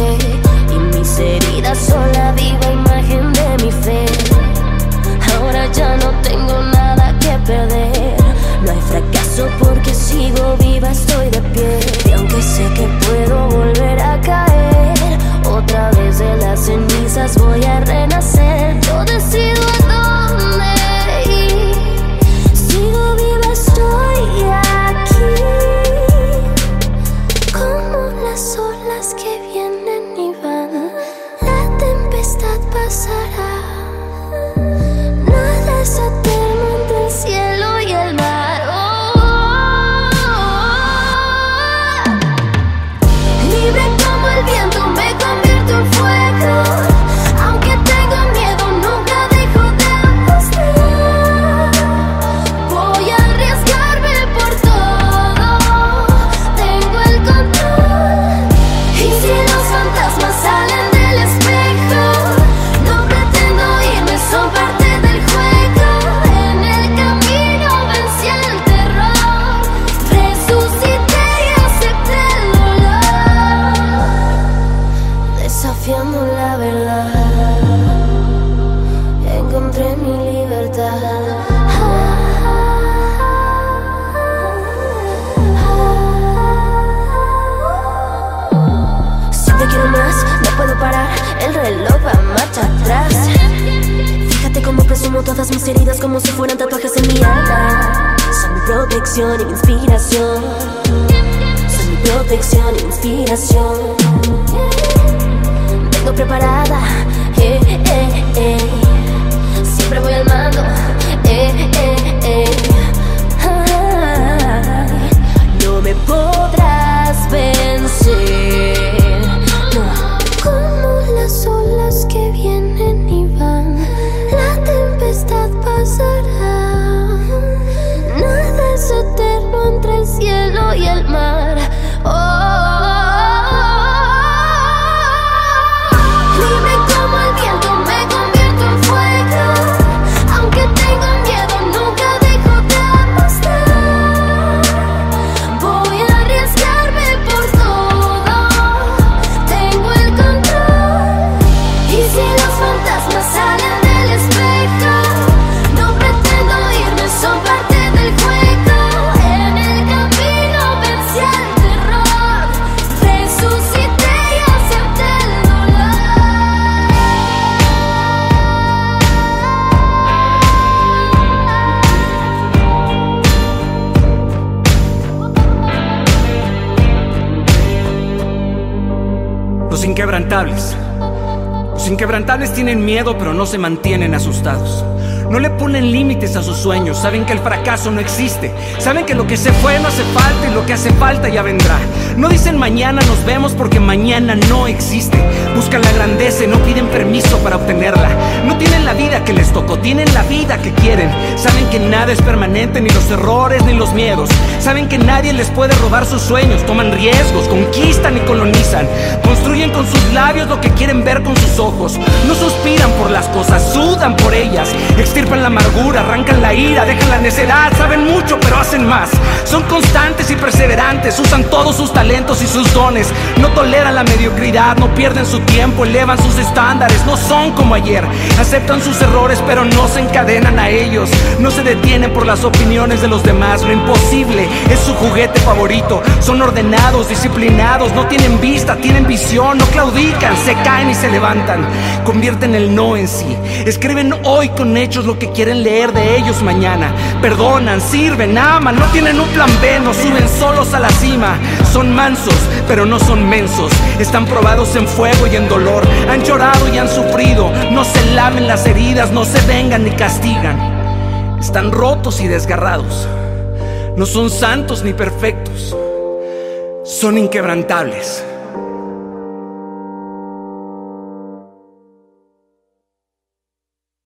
veces las que tropecé Encontré mi libertad. Siempre quiero más, no puedo parar, el reloj va marcha atrás. Fíjate cómo presumo todas mis heridas como si fueran tatuajes en mi alma. Son mi protección y mi inspiración. Son mi protección y mi inspiración. Preparada, eh, eh, eh. Siempre voy al mando. Ay, no me podrás vencer. No. Como las olas que vienen y van, la tempestad pasará. Nada es eterno entre el cielo y el mar. Inquebrantables. Los inquebrantables tienen miedo pero no se mantienen asustados. No le ponen límites a sus sueños, saben que el fracaso no existe, saben que lo que se fue no hace falta y lo que hace falta ya vendrá. No dicen mañana nos vemos porque mañana no existe. Buscan la grandeza y no piden permiso para obtenerla. No tienen la vida que les tocó, tienen la vida que quieren. Saben que nada es permanente, ni los errores ni los miedos. Saben que nadie les puede robar sus sueños, toman riesgos, conquistan y colonizan. Construyen con sus labios lo que quieren ver con sus ojos. No suspiran por las cosas, sudan por ellas. Extirpan la amargura, arrancan la ira, dejan la necedad. Saben mucho, pero hacen más. Son constantes y perseverantes, usan todos sus talentos y sus dones. No toleran la mediocridad, no pierden su tiempo, elevan sus estándares. No son como ayer, aceptan sus errores, pero no se encadenan a ellos. No se detienen por las opiniones de los demás. Lo imposible es su juguete favorito. Son ordenados, disciplinados, no tienen vista, tienen visión, no claudican, se caen y se levantan. Convierten el no en sí. Escriben hoy con hechos lo que quieren leer de ellos mañana. Perdonan, sirven, aman, no tienen un plan B, no suben solos a la cima. Son mansos, pero no son mensos. Están probados en fuego y en dolor. Han llorado y han sufrido. No se lamen las heridas, no se vengan ni castigan. Están rotos y desgarrados. No son santos ni perfectos. Son inquebrantables.